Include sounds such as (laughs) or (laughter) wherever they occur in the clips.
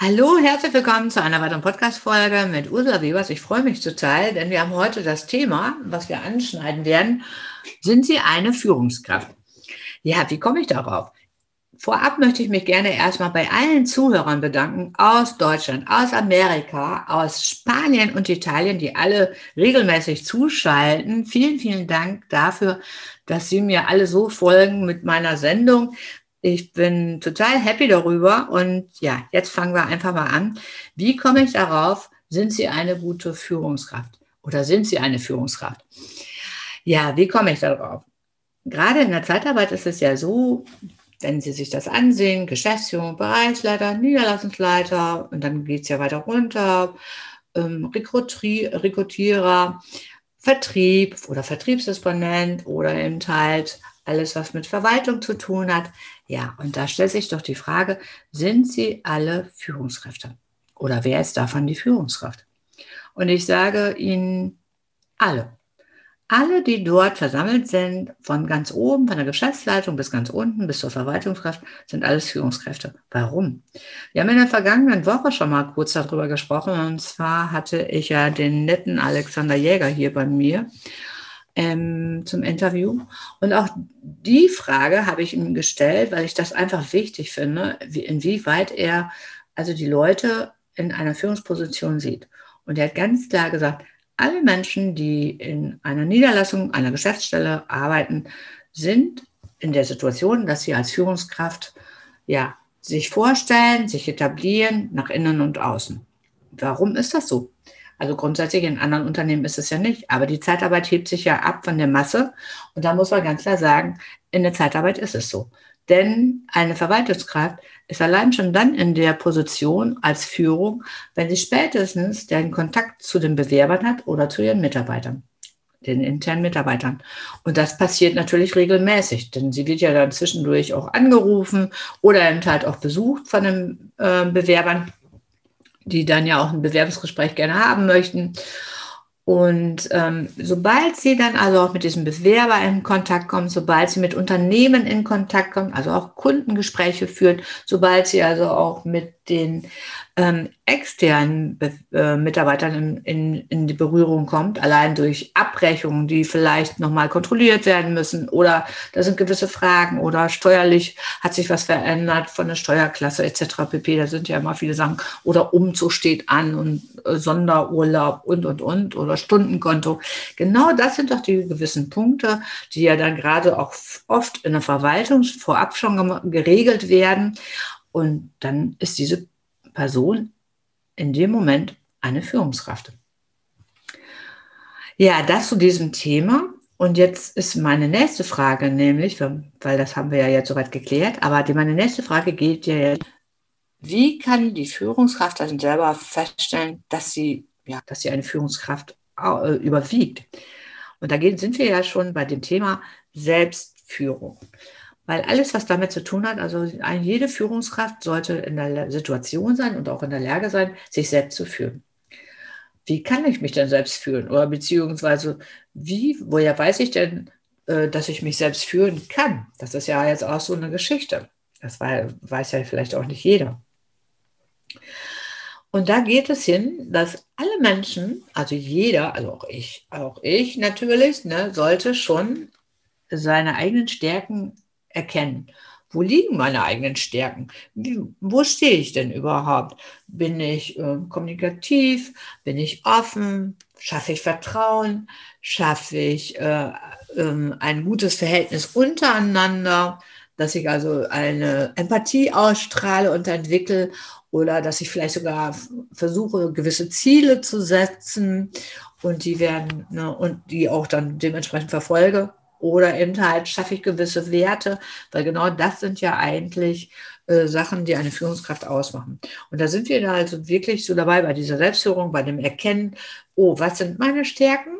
Hallo, herzlich willkommen zu einer weiteren Podcast-Folge mit Ursula Webers. Ich freue mich total, denn wir haben heute das Thema, was wir anschneiden werden. Sind Sie eine Führungskraft? Ja, wie komme ich darauf? Vorab möchte ich mich gerne erstmal bei allen Zuhörern bedanken aus Deutschland, aus Amerika, aus Spanien und Italien, die alle regelmäßig zuschalten. Vielen, vielen Dank dafür, dass Sie mir alle so folgen mit meiner Sendung. Ich bin total happy darüber und ja, jetzt fangen wir einfach mal an. Wie komme ich darauf? Sind Sie eine gute Führungskraft oder sind Sie eine Führungskraft? Ja, wie komme ich darauf? Gerade in der Zeitarbeit ist es ja so, wenn Sie sich das ansehen, Geschäftsführung, Bereichsleiter, Niederlassungsleiter und dann geht es ja weiter runter, ähm, Rekrutierer, Vertrieb oder Vertriebsdisponent oder eben halt alles, was mit Verwaltung zu tun hat. Ja, und da stellt sich doch die Frage, sind sie alle Führungskräfte? Oder wer ist davon die Führungskraft? Und ich sage Ihnen alle. Alle, die dort versammelt sind, von ganz oben, von der Geschäftsleitung bis ganz unten, bis zur Verwaltungskraft, sind alles Führungskräfte. Warum? Wir haben in der vergangenen Woche schon mal kurz darüber gesprochen. Und zwar hatte ich ja den netten Alexander Jäger hier bei mir ähm, zum Interview. Und auch die Frage habe ich ihm gestellt, weil ich das einfach wichtig finde, wie, inwieweit er also die Leute in einer Führungsposition sieht. Und er hat ganz klar gesagt, alle Menschen, die in einer Niederlassung, einer Geschäftsstelle arbeiten, sind in der Situation, dass sie als Führungskraft ja, sich vorstellen, sich etablieren nach innen und außen. Warum ist das so? Also grundsätzlich in anderen Unternehmen ist es ja nicht. Aber die Zeitarbeit hebt sich ja ab von der Masse. Und da muss man ganz klar sagen, in der Zeitarbeit ist es so. Denn eine Verwaltungskraft ist allein schon dann in der Position als Führung, wenn sie spätestens den Kontakt zu den Bewerbern hat oder zu ihren Mitarbeitern, den internen Mitarbeitern. Und das passiert natürlich regelmäßig, denn sie wird ja dann zwischendurch auch angerufen oder eben halt auch besucht von den äh, Bewerbern die dann ja auch ein Bewerbungsgespräch gerne haben möchten. Und ähm, sobald sie dann also auch mit diesem Bewerber in Kontakt kommen, sobald sie mit Unternehmen in Kontakt kommen, also auch Kundengespräche führen, sobald sie also auch mit den ähm, externen äh, Mitarbeitern in, in, in, die Berührung kommt, allein durch Abbrechungen, die vielleicht nochmal kontrolliert werden müssen oder da sind gewisse Fragen oder steuerlich hat sich was verändert von der Steuerklasse etc. pp. Da sind ja immer viele Sachen oder Umzug steht an und äh, Sonderurlaub und und und oder Stundenkonto. Genau das sind doch die gewissen Punkte, die ja dann gerade auch oft in der Verwaltung vorab schon geregelt werden. Und dann ist diese Person in dem Moment eine Führungskraft. Ja, das zu diesem Thema. Und jetzt ist meine nächste Frage, nämlich, weil das haben wir ja jetzt soweit geklärt, aber die, meine nächste Frage geht ja jetzt, wie kann die Führungskraft dann selber feststellen, dass sie, ja, dass sie eine Führungskraft äh, überwiegt? Und da sind wir ja schon bei dem Thema Selbstführung. Weil alles, was damit zu tun hat, also jede Führungskraft sollte in der Situation sein und auch in der Lage sein, sich selbst zu führen. Wie kann ich mich denn selbst führen? Oder beziehungsweise, wie, woher weiß ich denn, äh, dass ich mich selbst führen kann? Das ist ja jetzt auch so eine Geschichte. Das weiß ja vielleicht auch nicht jeder. Und da geht es hin, dass alle Menschen, also jeder, also auch ich, auch ich natürlich, ne, sollte schon seine eigenen Stärken erkennen. Wo liegen meine eigenen Stärken? Wo stehe ich denn überhaupt? Bin ich äh, kommunikativ? Bin ich offen? Schaffe ich Vertrauen? Schaffe ich äh, äh, ein gutes Verhältnis untereinander? Dass ich also eine Empathie ausstrahle und entwickle oder dass ich vielleicht sogar versuche, gewisse Ziele zu setzen und die werden ne, und die auch dann dementsprechend verfolge oder eben halt schaffe ich gewisse Werte, weil genau das sind ja eigentlich äh, Sachen, die eine Führungskraft ausmachen. Und da sind wir da also wirklich so dabei bei dieser Selbstführung, bei dem Erkennen, oh, was sind meine Stärken?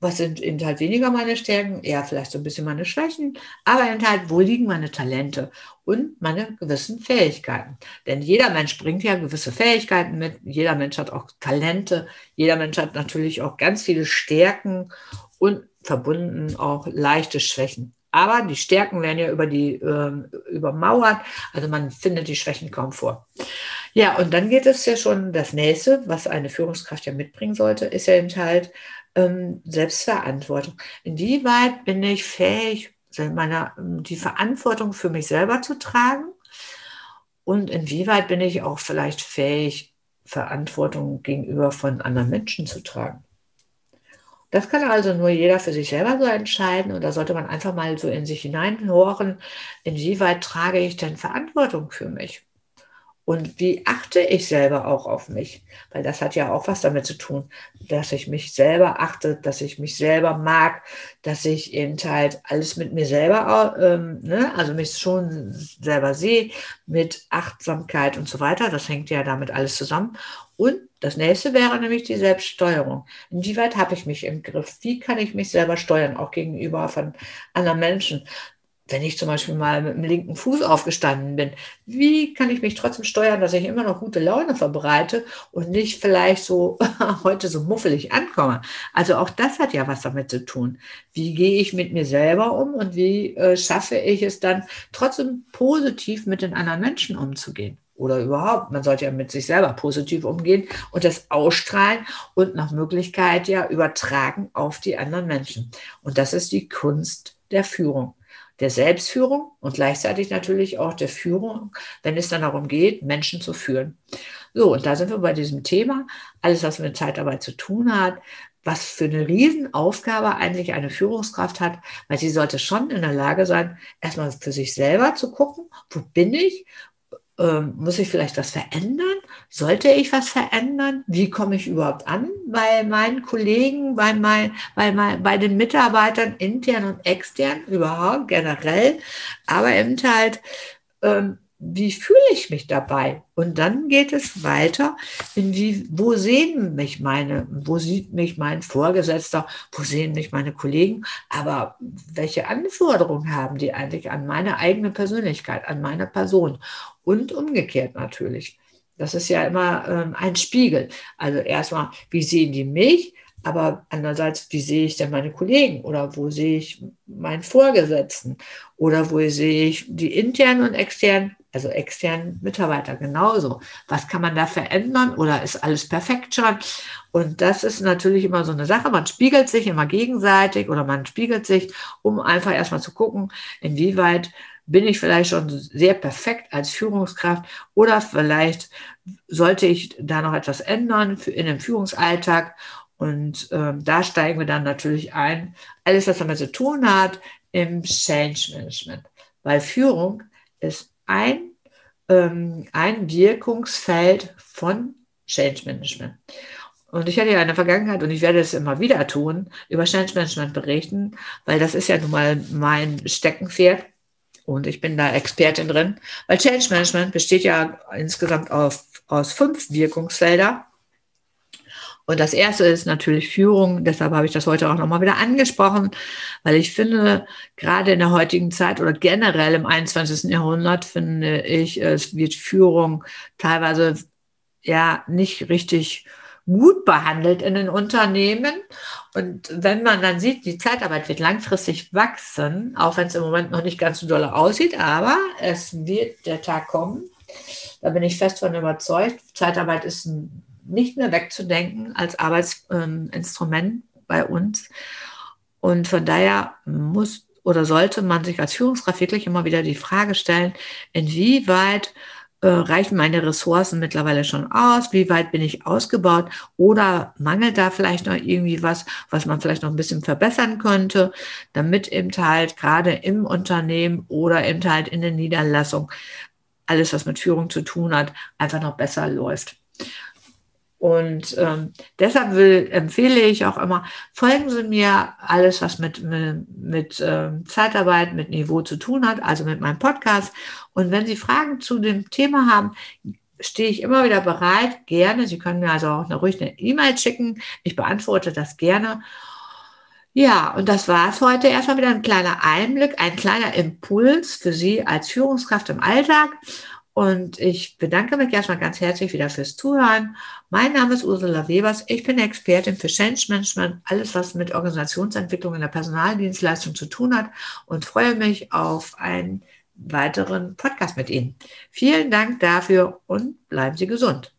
Was sind eben halt weniger meine Stärken? Eher vielleicht so ein bisschen meine Schwächen, aber eben halt, wo liegen meine Talente und meine gewissen Fähigkeiten? Denn jeder Mensch bringt ja gewisse Fähigkeiten mit, jeder Mensch hat auch Talente, jeder Mensch hat natürlich auch ganz viele Stärken und verbunden auch leichte Schwächen. Aber die Stärken werden ja über die äh, übermauert, also man findet die Schwächen kaum vor. Ja, und dann geht es ja schon das nächste, was eine Führungskraft ja mitbringen sollte, ist ja eben halt ähm, Selbstverantwortung. Inwieweit bin ich fähig, meine, die Verantwortung für mich selber zu tragen? Und inwieweit bin ich auch vielleicht fähig, Verantwortung gegenüber von anderen Menschen zu tragen? Das kann also nur jeder für sich selber so entscheiden und da sollte man einfach mal so in sich hineinhören, inwieweit trage ich denn Verantwortung für mich? Und wie achte ich selber auch auf mich? Weil das hat ja auch was damit zu tun, dass ich mich selber achte, dass ich mich selber mag, dass ich eben halt alles mit mir selber, ähm, ne, also mich schon selber sehe, mit Achtsamkeit und so weiter. Das hängt ja damit alles zusammen. Und das nächste wäre nämlich die Selbststeuerung. Inwieweit habe ich mich im Griff? Wie kann ich mich selber steuern, auch gegenüber von anderen Menschen? Wenn ich zum Beispiel mal mit dem linken Fuß aufgestanden bin, wie kann ich mich trotzdem steuern, dass ich immer noch gute Laune verbreite und nicht vielleicht so (laughs) heute so muffelig ankomme? Also auch das hat ja was damit zu tun. Wie gehe ich mit mir selber um und wie äh, schaffe ich es dann trotzdem positiv mit den anderen Menschen umzugehen? Oder überhaupt, man sollte ja mit sich selber positiv umgehen und das ausstrahlen und nach Möglichkeit ja übertragen auf die anderen Menschen. Und das ist die Kunst der Führung der Selbstführung und gleichzeitig natürlich auch der Führung, wenn es dann darum geht, Menschen zu führen. So, und da sind wir bei diesem Thema, alles, was mit Zeitarbeit zu tun hat, was für eine Riesenaufgabe eigentlich eine Führungskraft hat, weil sie sollte schon in der Lage sein, erstmal für sich selber zu gucken, wo bin ich, ähm, muss ich vielleicht was verändern? Sollte ich was verändern? Wie komme ich überhaupt an bei meinen Kollegen, bei, mein, bei, mein, bei den Mitarbeitern, intern und extern, überhaupt generell? Aber eben halt, ähm, wie fühle ich mich dabei? Und dann geht es weiter, in wie, wo sehen mich meine, wo sieht mich mein Vorgesetzter, wo sehen mich meine Kollegen, aber welche Anforderungen haben die eigentlich an meine eigene Persönlichkeit, an meine Person? Und umgekehrt natürlich. Das ist ja immer ähm, ein Spiegel. Also erstmal, wie sehen die mich? Aber andererseits, wie sehe ich denn meine Kollegen oder wo sehe ich meinen Vorgesetzten oder wo sehe ich die internen und externen also externen Mitarbeiter genauso. Was kann man da verändern oder ist alles perfekt schon? Und das ist natürlich immer so eine Sache. Man spiegelt sich immer gegenseitig oder man spiegelt sich, um einfach erstmal zu gucken, inwieweit bin ich vielleicht schon sehr perfekt als Führungskraft oder vielleicht sollte ich da noch etwas ändern in dem Führungsalltag. Und ähm, da steigen wir dann natürlich ein, alles, was damit zu tun hat, im Change Management. Weil Führung ist ein, ähm, ein Wirkungsfeld von Change Management. Und ich hatte ja in der Vergangenheit, und ich werde es immer wieder tun, über Change Management berichten, weil das ist ja nun mal mein Steckenpferd. Und ich bin da Expertin drin, weil Change Management besteht ja insgesamt auf, aus fünf Wirkungsfelder. Und das erste ist natürlich Führung. Deshalb habe ich das heute auch nochmal wieder angesprochen, weil ich finde, gerade in der heutigen Zeit oder generell im 21. Jahrhundert finde ich, es wird Führung teilweise ja nicht richtig gut behandelt in den Unternehmen. Und wenn man dann sieht, die Zeitarbeit wird langfristig wachsen, auch wenn es im Moment noch nicht ganz so doll aussieht, aber es wird der Tag kommen. Da bin ich fest von überzeugt. Zeitarbeit ist ein nicht mehr wegzudenken als Arbeitsinstrument bei uns. Und von daher muss oder sollte man sich als Führungskraft wirklich immer wieder die Frage stellen, inwieweit äh, reichen meine Ressourcen mittlerweile schon aus? Wie weit bin ich ausgebaut? Oder mangelt da vielleicht noch irgendwie was, was man vielleicht noch ein bisschen verbessern könnte, damit eben halt gerade im Unternehmen oder eben halt in der Niederlassung alles, was mit Führung zu tun hat, einfach noch besser läuft. Und ähm, deshalb will, empfehle ich auch immer, folgen Sie mir alles, was mit, mit, mit ähm, Zeitarbeit, mit Niveau zu tun hat, also mit meinem Podcast. Und wenn Sie Fragen zu dem Thema haben, stehe ich immer wieder bereit, gerne. Sie können mir also auch eine, ruhig eine E-Mail schicken. Ich beantworte das gerne. Ja, und das war es heute. Erstmal wieder ein kleiner Einblick, ein kleiner Impuls für Sie als Führungskraft im Alltag. Und ich bedanke mich erstmal ganz herzlich wieder fürs Zuhören. Mein Name ist Ursula Webers. Ich bin Expertin für Change Management, alles was mit Organisationsentwicklung in der Personaldienstleistung zu tun hat und freue mich auf ein weiteren Podcast mit Ihnen. Vielen Dank dafür und bleiben Sie gesund.